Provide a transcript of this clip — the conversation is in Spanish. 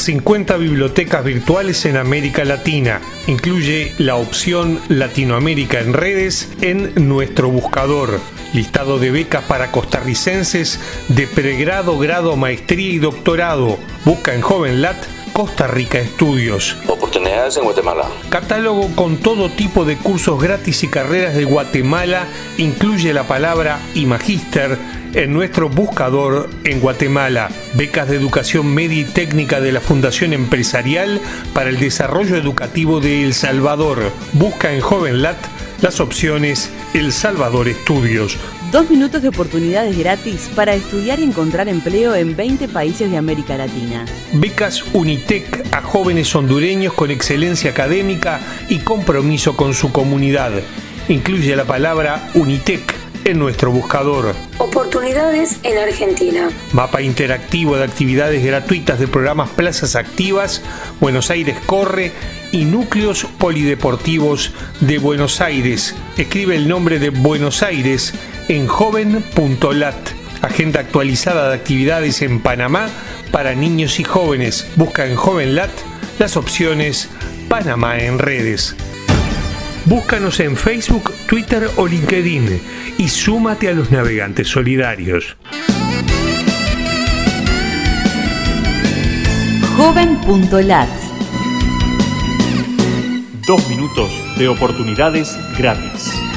...50 bibliotecas virtuales en América Latina. Incluye la opción Latinoamérica en redes en nuestro buscador listado de becas para costarricenses de pregrado, grado, maestría y doctorado. Busca en JovenLat Costa Rica Estudios. Oportunidades en Guatemala. Catálogo con todo tipo de cursos gratis y carreras de Guatemala incluye la palabra y magíster en nuestro buscador en Guatemala. Becas de educación media y técnica de la Fundación Empresarial para el Desarrollo Educativo de El Salvador. Busca en JovenLat las opciones El Salvador Estudios. Dos minutos de oportunidades gratis para estudiar y encontrar empleo en 20 países de América Latina. Becas Unitec a jóvenes hondureños con excelencia académica y compromiso con su comunidad. Incluye la palabra Unitec en nuestro buscador. Oportunidades en Argentina. Mapa interactivo de actividades gratuitas de programas Plazas Activas, Buenos Aires Corre y Núcleos Polideportivos de Buenos Aires. Escribe el nombre de Buenos Aires en joven.lat. Agenda actualizada de actividades en Panamá para niños y jóvenes. Busca en JovenLat las opciones Panamá en redes. Búscanos en Facebook, Twitter o LinkedIn y súmate a los navegantes solidarios. Joven.lat Dos minutos de oportunidades gratis.